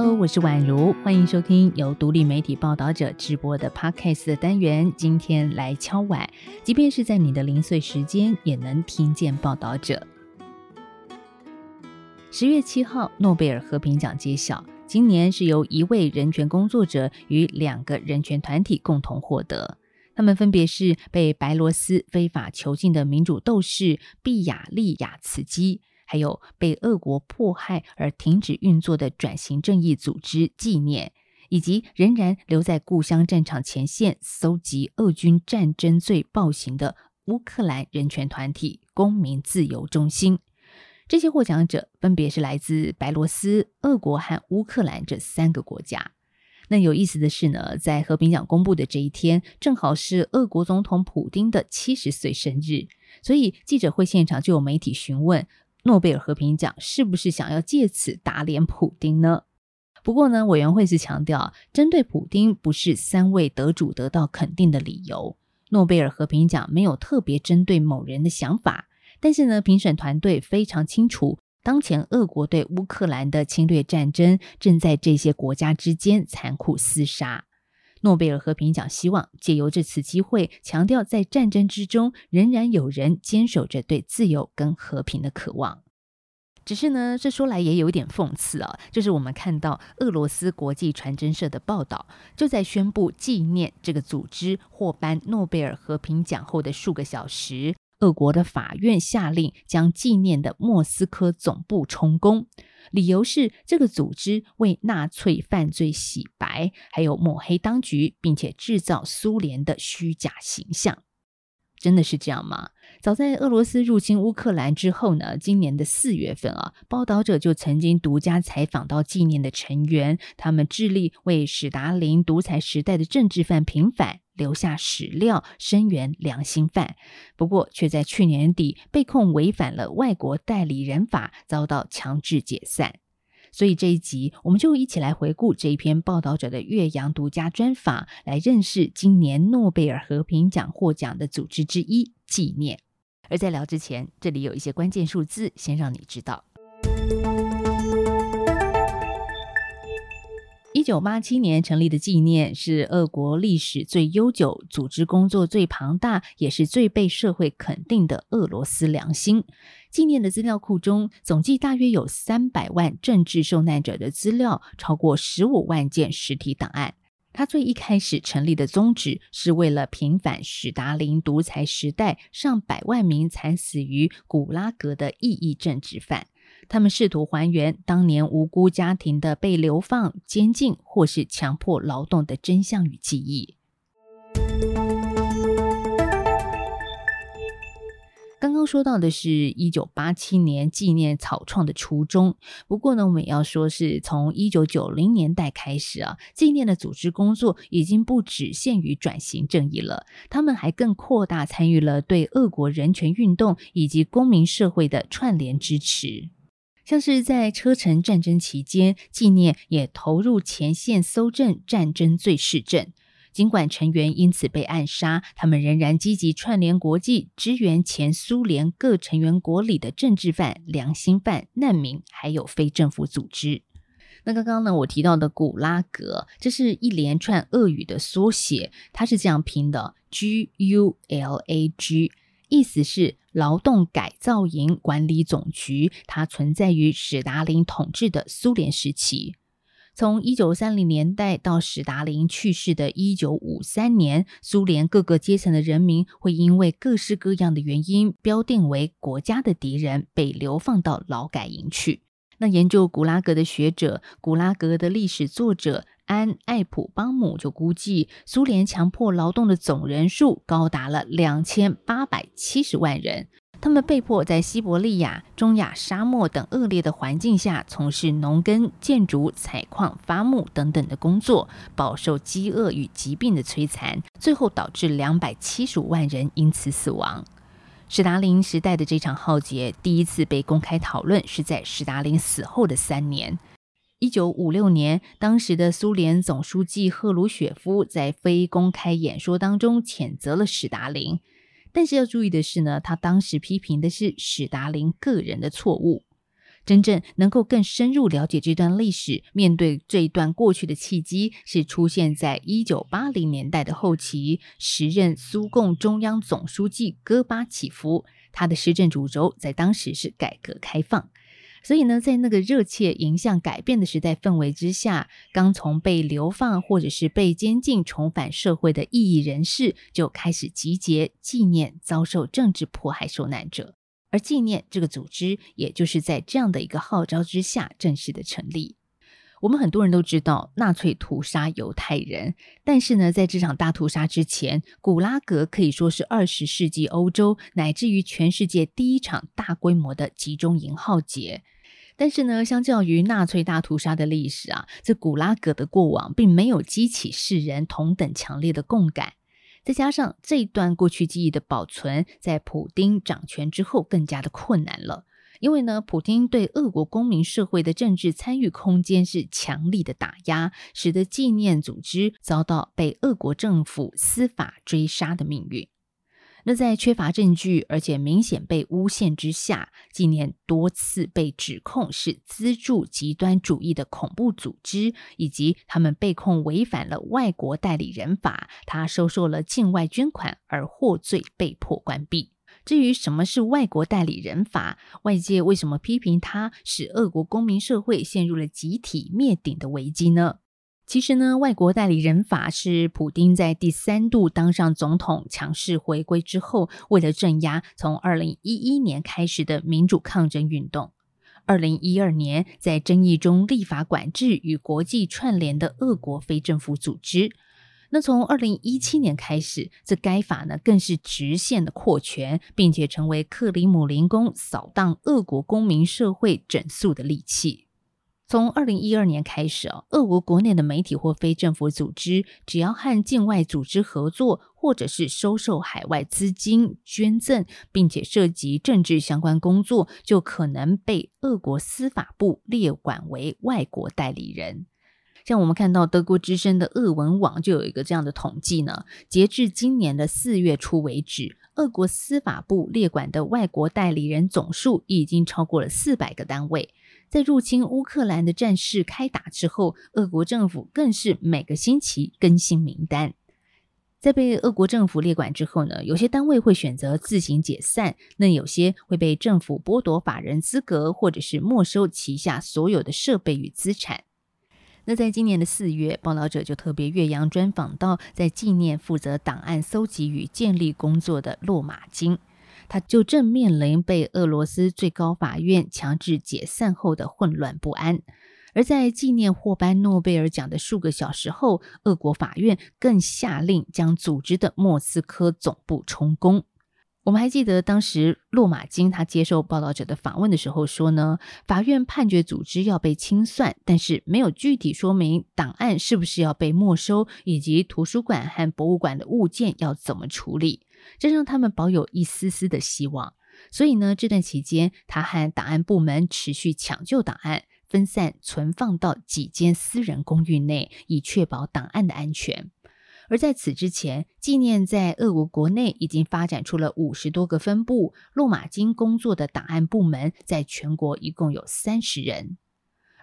Hello，我是宛如，欢迎收听由独立媒体报道者直播的 Podcast 的单元。今天来敲碗，即便是在你的零碎时间，也能听见报道者。十月七号，诺贝尔和平奖揭晓，今年是由一位人权工作者与两个人权团体共同获得。他们分别是被白罗斯非法囚禁的民主斗士毕雅利亚茨基，还有被俄国迫害而停止运作的转型正义组织纪念，以及仍然留在故乡战场前线搜集俄军战争罪暴行的乌克兰人权团体公民自由中心。这些获奖者分别是来自白罗斯、俄国和乌克兰这三个国家。那有意思的是呢，在和平奖公布的这一天，正好是俄国总统普京的七十岁生日，所以记者会现场就有媒体询问诺贝尔和平奖是不是想要借此打脸普京呢？不过呢，委员会是强调，针对普京不是三位得主得到肯定的理由。诺贝尔和平奖没有特别针对某人的想法，但是呢，评审团队非常清楚。当前俄国对乌克兰的侵略战争正在这些国家之间残酷厮杀。诺贝尔和平奖希望借由这次机会，强调在战争之中仍然有人坚守着对自由跟和平的渴望。只是呢，这说来也有点讽刺啊，就是我们看到俄罗斯国际传真社的报道，就在宣布纪念这个组织获颁诺贝尔和平奖后的数个小时。俄国的法院下令将纪念的莫斯科总部充公，理由是这个组织为纳粹犯罪洗白，还有抹黑当局，并且制造苏联的虚假形象。真的是这样吗？早在俄罗斯入侵乌克兰之后呢，今年的四月份啊，报道者就曾经独家采访到纪念的成员，他们致力为史达林独裁时代的政治犯平反。留下史料，声援良心犯，不过却在去年底被控违反了外国代理人法，遭到强制解散。所以这一集，我们就一起来回顾这一篇报道者的岳阳独家专访，来认识今年诺贝尔和平奖获奖的组织之一——纪念。而在聊之前，这里有一些关键数字，先让你知道。一九八七年成立的纪念是俄国历史最悠久、组织工作最庞大，也是最被社会肯定的俄罗斯良心。纪念的资料库中，总计大约有三百万政治受难者的资料，超过十五万件实体档案。他最一开始成立的宗旨，是为了平反史达林独裁时代上百万名惨死于古拉格的异议政治犯。他们试图还原当年无辜家庭的被流放、监禁或是强迫劳动的真相与记忆。刚刚说到的是一九八七年纪念草创的初衷，不过呢，我们也要说是从一九九零年代开始啊，纪念的组织工作已经不只限于转型正义了，他们还更扩大参与了对俄国人权运动以及公民社会的串联支持。像是在车臣战争期间，纪念也投入前线搜证战争罪事证。尽管成员因此被暗杀，他们仍然积极串联国际，支援前苏联各成员国里的政治犯、良心犯、难民，还有非政府组织。那刚刚呢，我提到的古拉格，这是一连串俄语的缩写，它是这样拼的：G U L A G。意思是劳动改造营管理总局，它存在于史达林统治的苏联时期。从一九三零年代到史达林去世的一九五三年，苏联各个阶层的人民会因为各式各样的原因，标定为国家的敌人，被流放到劳改营去。那研究古拉格的学者，古拉格的历史作者。安艾普邦姆就估计，苏联强迫劳动的总人数高达了两千八百七十万人。他们被迫在西伯利亚、中亚沙漠等恶劣的环境下从事农耕、建筑、采矿、伐木等等的工作，饱受饥饿与疾病的摧残，最后导致两百七十五万人因此死亡。史达林时代的这场浩劫第一次被公开讨论，是在史达林死后的三年。一九五六年，当时的苏联总书记赫鲁雪夫在非公开演说当中谴责了史达林。但是要注意的是呢，他当时批评的是史达林个人的错误。真正能够更深入了解这段历史，面对这一段过去的契机，是出现在一九八零年代的后期，时任苏共中央总书记戈巴契夫，他的施政主轴在当时是改革开放。所以呢，在那个热切迎向改变的时代氛围之下，刚从被流放或者是被监禁重返社会的异议人士，就开始集结纪念遭受政治迫害受难者。而纪念这个组织，也就是在这样的一个号召之下正式的成立。我们很多人都知道纳粹屠杀犹太人，但是呢，在这场大屠杀之前，古拉格可以说是二十世纪欧洲乃至于全世界第一场大规模的集中营浩劫。但是呢，相较于纳粹大屠杀的历史啊，这古拉格的过往并没有激起世人同等强烈的共感。再加上这一段过去记忆的保存，在普丁掌权之后更加的困难了。因为呢，普京对俄国公民社会的政治参与空间是强力的打压，使得纪念组织遭到被俄国政府司法追杀的命运。那在缺乏证据，而且明显被诬陷之下，纪念多次被指控是资助极端主义的恐怖组织，以及他们被控违反了外国代理人法，他收受了境外捐款而获罪，被迫关闭。至于什么是外国代理人法，外界为什么批评它使俄国公民社会陷入了集体灭顶的危机呢？其实呢，外国代理人法是普丁在第三度当上总统、强势回归之后，为了镇压从二零一一年开始的民主抗争运动。二零一二年，在争议中立法管制与国际串联的俄国非政府组织。那从二零一七年开始，这该法呢更是直线的扩权，并且成为克里姆林宫扫荡俄国公民社会整肃的利器。从二零一二年开始啊，俄国国内的媒体或非政府组织，只要和境外组织合作，或者是收受海外资金捐赠，并且涉及政治相关工作，就可能被俄国司法部列管为外国代理人。像我们看到德国之声的俄文网就有一个这样的统计呢，截至今年的四月初为止，俄国司法部列管的外国代理人总数已经超过了四百个单位。在入侵乌克兰的战事开打之后，俄国政府更是每个星期更新名单。在被俄国政府列管之后呢，有些单位会选择自行解散，那有些会被政府剥夺法人资格，或者是没收旗下所有的设备与资产。那在今年的四月，报道者就特别岳阳专访到在纪念负责档案搜集与建立工作的洛马金，他就正面临被俄罗斯最高法院强制解散后的混乱不安。而在纪念获颁诺贝尔奖的数个小时后，俄国法院更下令将组织的莫斯科总部充公。我们还记得当时洛马金他接受报道者的访问的时候说呢，法院判决组织要被清算，但是没有具体说明档案是不是要被没收，以及图书馆和博物馆的物件要怎么处理，这让他们保有一丝丝的希望。所以呢，这段期间他和档案部门持续抢救档案，分散存放到几间私人公寓内，以确保档案的安全。而在此之前，纪念在俄国国内已经发展出了五十多个分部。洛马金工作的档案部门在全国一共有三十人。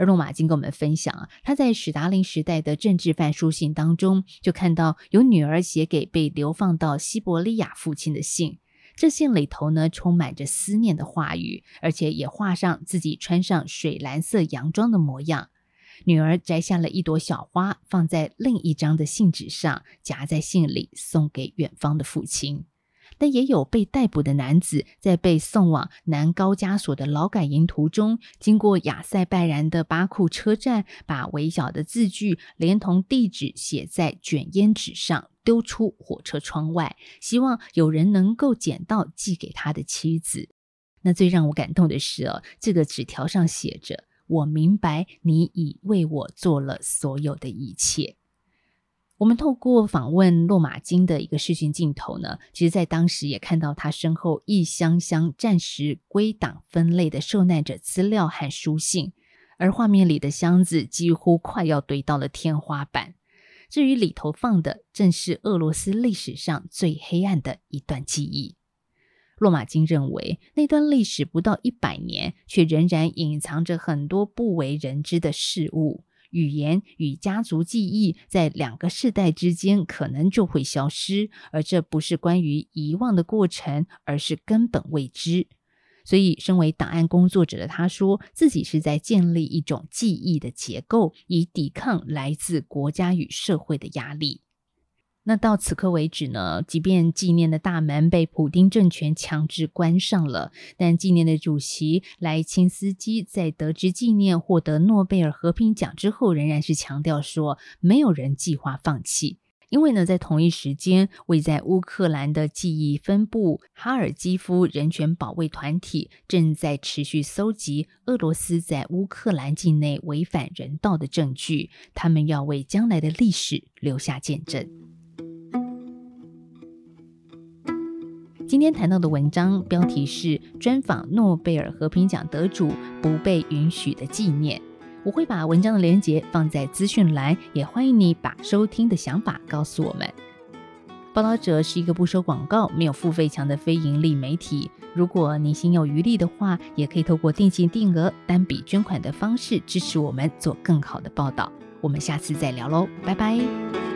而洛马金跟我们分享啊，他在史达林时代的政治犯书信当中，就看到有女儿写给被流放到西伯利亚父亲的信。这信里头呢，充满着思念的话语，而且也画上自己穿上水蓝色洋装的模样。女儿摘下了一朵小花，放在另一张的信纸上，夹在信里，送给远方的父亲。但也有被逮捕的男子，在被送往南高加索的劳改营途中，经过亚塞拜然的巴库车站，把微小的字句连同地址写在卷烟纸上，丢出火车窗外，希望有人能够捡到，寄给他的妻子。那最让我感动的是哦，这个纸条上写着。我明白你已为我做了所有的一切。我们透过访问洛马金的一个视讯镜头呢，其实在当时也看到他身后一箱箱暂时归档分类的受难者资料和书信，而画面里的箱子几乎快要堆到了天花板。至于里头放的，正是俄罗斯历史上最黑暗的一段记忆。洛马金认为，那段历史不到一百年，却仍然隐藏着很多不为人知的事物。语言与家族记忆在两个世代之间可能就会消失，而这不是关于遗忘的过程，而是根本未知。所以，身为档案工作者的他，说自己是在建立一种记忆的结构，以抵抗来自国家与社会的压力。那到此刻为止呢？即便纪念的大门被普丁政权强制关上了，但纪念的主席莱钦斯基在得知纪念获得诺贝尔和平奖之后，仍然是强调说，没有人计划放弃。因为呢，在同一时间，位在乌克兰的记忆分部哈尔基夫人权保卫团体正在持续搜集俄罗斯在乌克兰境内违反人道的证据，他们要为将来的历史留下见证。今天谈到的文章标题是“专访诺贝尔和平奖得主不被允许的纪念”。我会把文章的链接放在资讯栏，也欢迎你把收听的想法告诉我们。报道者是一个不收广告、没有付费墙的非盈利媒体。如果你心有余力的话，也可以透过定期定额、单笔捐款的方式支持我们做更好的报道。我们下次再聊喽，拜拜。